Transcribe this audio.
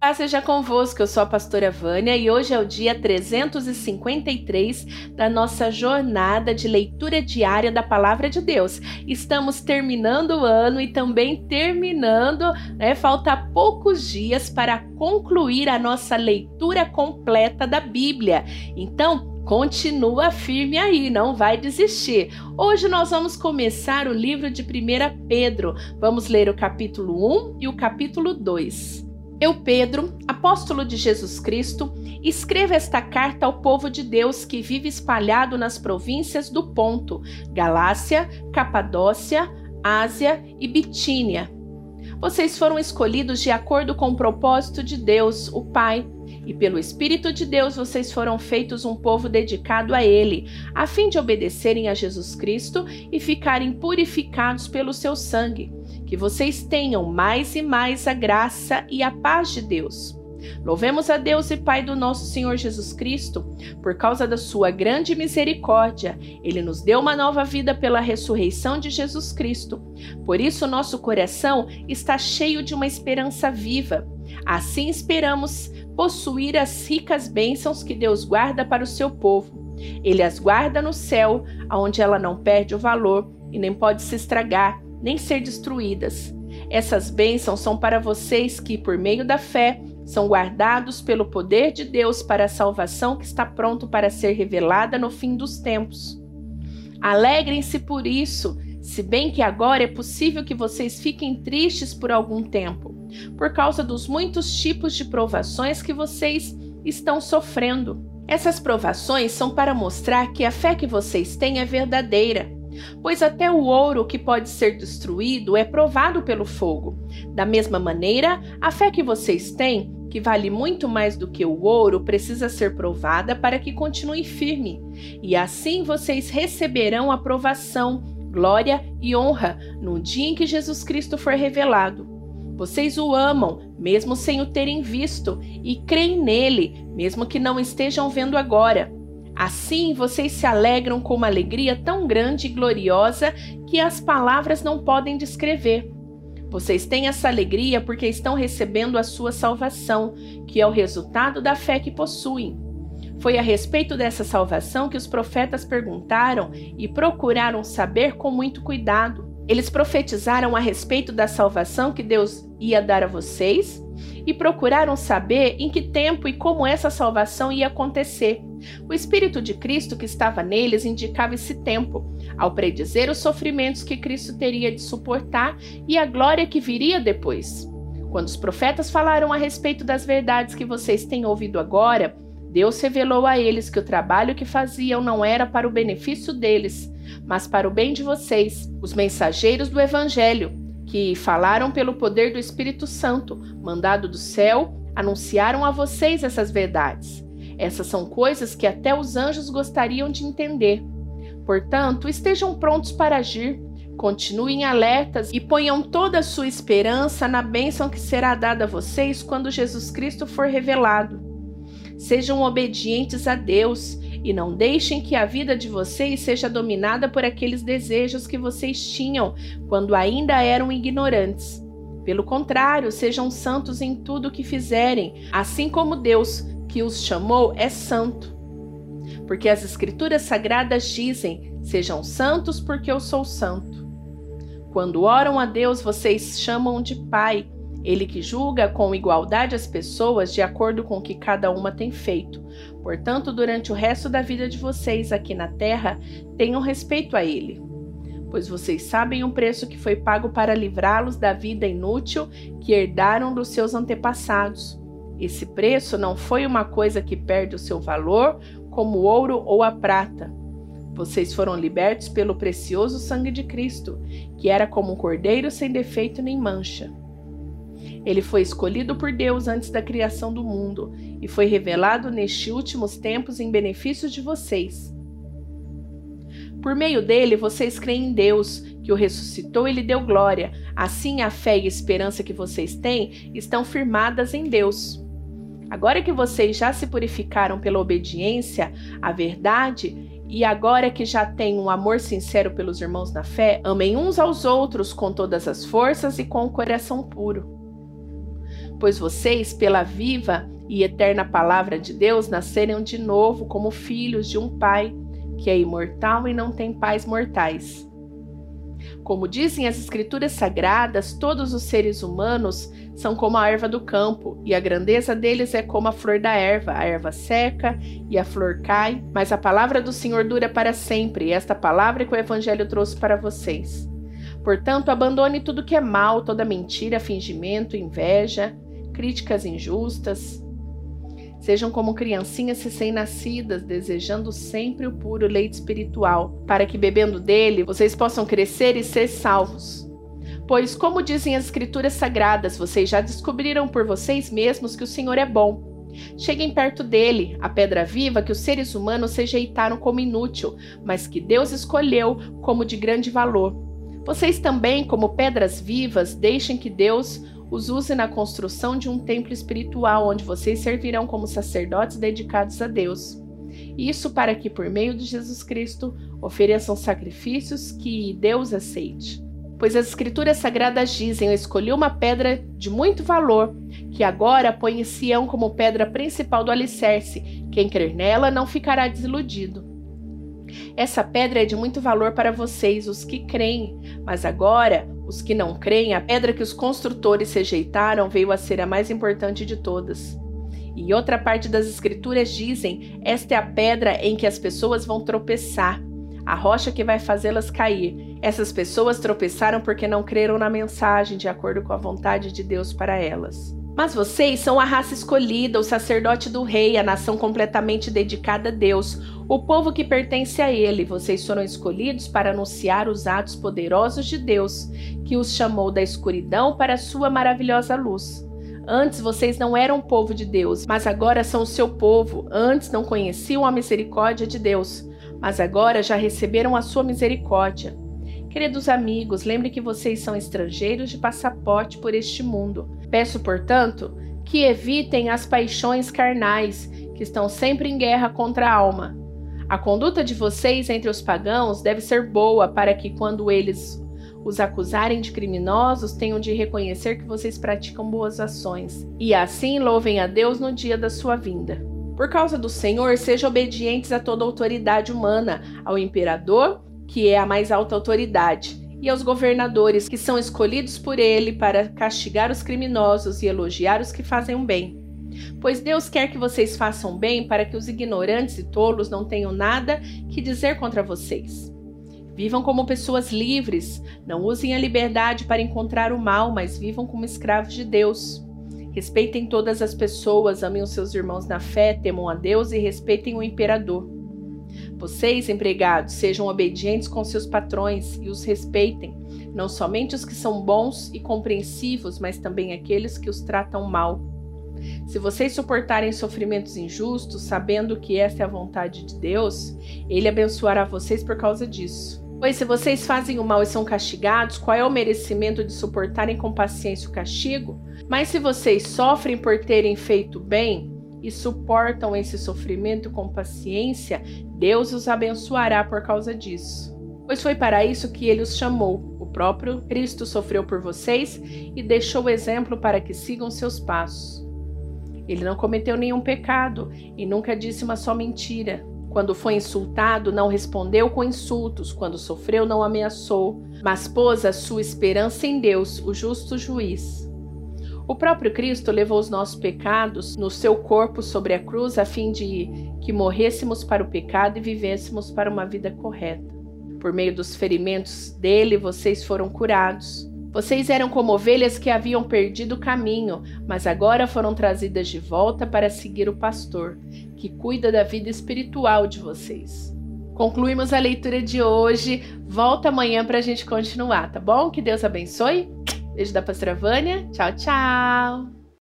Paz seja convosco, eu sou a pastora Vânia e hoje é o dia 353 da nossa jornada de leitura diária da Palavra de Deus. Estamos terminando o ano e também terminando, né? Falta poucos dias para concluir a nossa leitura completa da Bíblia. Então, Continua firme aí, não vai desistir. Hoje nós vamos começar o livro de 1 Pedro. Vamos ler o capítulo 1 e o capítulo 2. Eu, Pedro, apóstolo de Jesus Cristo, escrevo esta carta ao povo de Deus que vive espalhado nas províncias do Ponto, Galácia, Capadócia, Ásia e Bitínia. Vocês foram escolhidos de acordo com o propósito de Deus, o Pai, e pelo Espírito de Deus vocês foram feitos um povo dedicado a Ele, a fim de obedecerem a Jesus Cristo e ficarem purificados pelo seu sangue que vocês tenham mais e mais a graça e a paz de Deus. Louvemos a Deus e Pai do nosso Senhor Jesus Cristo, por causa da sua grande misericórdia, ele nos deu uma nova vida pela ressurreição de Jesus Cristo. Por isso nosso coração está cheio de uma esperança viva. Assim esperamos possuir as ricas bênçãos que Deus guarda para o seu povo. Ele as guarda no céu, onde ela não perde o valor e nem pode se estragar nem ser destruídas. Essas bênçãos são para vocês que, por meio da fé, são guardados pelo poder de Deus para a salvação que está pronto para ser revelada no fim dos tempos. Alegrem-se por isso, se bem que agora é possível que vocês fiquem tristes por algum tempo, por causa dos muitos tipos de provações que vocês estão sofrendo. Essas provações são para mostrar que a fé que vocês têm é verdadeira pois até o ouro que pode ser destruído é provado pelo fogo. Da mesma maneira, a fé que vocês têm, que vale muito mais do que o ouro, precisa ser provada para que continue firme. E assim vocês receberão aprovação, glória e honra no dia em que Jesus Cristo for revelado. Vocês o amam, mesmo sem o terem visto, e creem nele, mesmo que não estejam vendo agora. Assim vocês se alegram com uma alegria tão grande e gloriosa que as palavras não podem descrever. Vocês têm essa alegria porque estão recebendo a sua salvação, que é o resultado da fé que possuem. Foi a respeito dessa salvação que os profetas perguntaram e procuraram saber com muito cuidado. Eles profetizaram a respeito da salvação que Deus ia dar a vocês e procuraram saber em que tempo e como essa salvação ia acontecer. O Espírito de Cristo que estava neles indicava esse tempo, ao predizer os sofrimentos que Cristo teria de suportar e a glória que viria depois. Quando os profetas falaram a respeito das verdades que vocês têm ouvido agora, Deus revelou a eles que o trabalho que faziam não era para o benefício deles, mas para o bem de vocês, os mensageiros do Evangelho, que falaram pelo poder do Espírito Santo, mandado do céu, anunciaram a vocês essas verdades. Essas são coisas que até os anjos gostariam de entender. Portanto, estejam prontos para agir, continuem alertas e ponham toda a sua esperança na bênção que será dada a vocês quando Jesus Cristo for revelado. Sejam obedientes a Deus e não deixem que a vida de vocês seja dominada por aqueles desejos que vocês tinham quando ainda eram ignorantes. Pelo contrário, sejam santos em tudo o que fizerem, assim como Deus, que os chamou, é santo. Porque as Escrituras Sagradas dizem: Sejam santos, porque eu sou santo. Quando oram a Deus, vocês chamam de Pai ele que julga com igualdade as pessoas de acordo com o que cada uma tem feito. Portanto, durante o resto da vida de vocês aqui na terra, tenham respeito a ele. Pois vocês sabem o preço que foi pago para livrá-los da vida inútil que herdaram dos seus antepassados. Esse preço não foi uma coisa que perde o seu valor, como o ouro ou a prata. Vocês foram libertos pelo precioso sangue de Cristo, que era como um cordeiro sem defeito nem mancha. Ele foi escolhido por Deus antes da criação do mundo e foi revelado nestes últimos tempos em benefício de vocês. Por meio dele, vocês creem em Deus, que o ressuscitou e lhe deu glória. Assim, a fé e a esperança que vocês têm estão firmadas em Deus. Agora que vocês já se purificaram pela obediência à verdade, e agora que já têm um amor sincero pelos irmãos na fé, amem uns aos outros com todas as forças e com o coração puro. pois vocês, pela viva e eterna palavra de Deus, nasceram de novo como filhos de um Pai que é imortal e não tem pais mortais. Como dizem as Escrituras Sagradas, todos os seres humanos são como a erva do campo, e a grandeza deles é como a flor da erva. A erva seca e a flor cai, mas a palavra do Senhor dura para sempre, e esta palavra que o Evangelho trouxe para vocês. Portanto, abandone tudo que é mal, toda mentira, fingimento, inveja, críticas injustas. Sejam como criancinhas recém-nascidas, desejando sempre o puro leite espiritual, para que, bebendo dele, vocês possam crescer e ser salvos. Pois, como dizem as Escrituras Sagradas, vocês já descobriram por vocês mesmos que o Senhor é bom. Cheguem perto dele, a pedra viva que os seres humanos rejeitaram como inútil, mas que Deus escolheu como de grande valor. Vocês também, como pedras vivas, deixem que Deus os use na construção de um templo espiritual onde vocês servirão como sacerdotes dedicados a Deus. Isso para que, por meio de Jesus Cristo, ofereçam sacrifícios que Deus aceite. Pois as Escrituras Sagradas dizem: Eu escolhi uma pedra de muito valor, que agora põe em Sião como pedra principal do alicerce. Quem crer nela não ficará desiludido. Essa pedra é de muito valor para vocês, os que creem, mas agora os que não creem, a pedra que os construtores rejeitaram veio a ser a mais importante de todas. E outra parte das escrituras dizem: esta é a pedra em que as pessoas vão tropeçar, a rocha que vai fazê-las cair. Essas pessoas tropeçaram porque não creram na mensagem de acordo com a vontade de Deus para elas. Mas vocês são a raça escolhida, o sacerdote do rei, a nação completamente dedicada a Deus, o povo que pertence a ele. Vocês foram escolhidos para anunciar os atos poderosos de Deus, que os chamou da escuridão para a sua maravilhosa luz. Antes vocês não eram povo de Deus, mas agora são o seu povo. Antes não conheciam a misericórdia de Deus, mas agora já receberam a sua misericórdia. Queridos amigos, lembre que vocês são estrangeiros de passaporte por este mundo. Peço, portanto, que evitem as paixões carnais, que estão sempre em guerra contra a alma. A conduta de vocês entre os pagãos deve ser boa para que, quando eles os acusarem de criminosos, tenham de reconhecer que vocês praticam boas ações, e assim louvem a Deus no dia da sua vinda. Por causa do Senhor, sejam obedientes a toda autoridade humana, ao imperador que é a mais alta autoridade, e aos governadores, que são escolhidos por ele para castigar os criminosos e elogiar os que fazem o bem. Pois Deus quer que vocês façam bem para que os ignorantes e tolos não tenham nada que dizer contra vocês. Vivam como pessoas livres, não usem a liberdade para encontrar o mal, mas vivam como escravos de Deus. Respeitem todas as pessoas, amem os seus irmãos na fé, temam a Deus e respeitem o imperador. Vocês, empregados, sejam obedientes com seus patrões e os respeitem, não somente os que são bons e compreensivos, mas também aqueles que os tratam mal. Se vocês suportarem sofrimentos injustos, sabendo que esta é a vontade de Deus, Ele abençoará vocês por causa disso. Pois se vocês fazem o mal e são castigados, qual é o merecimento de suportarem com paciência o castigo? Mas se vocês sofrem por terem feito bem, e suportam esse sofrimento com paciência, Deus os abençoará por causa disso. Pois foi para isso que ele os chamou. O próprio Cristo sofreu por vocês e deixou o exemplo para que sigam seus passos. Ele não cometeu nenhum pecado e nunca disse uma só mentira. Quando foi insultado, não respondeu com insultos. Quando sofreu, não ameaçou, mas pôs a sua esperança em Deus, o justo juiz. O próprio Cristo levou os nossos pecados no seu corpo sobre a cruz a fim de que morrêssemos para o pecado e vivêssemos para uma vida correta. Por meio dos ferimentos dele, vocês foram curados. Vocês eram como ovelhas que haviam perdido o caminho, mas agora foram trazidas de volta para seguir o pastor, que cuida da vida espiritual de vocês. Concluímos a leitura de hoje. Volta amanhã para a gente continuar, tá bom? Que Deus abençoe. Beijo da pastora Vânia. Tchau, tchau.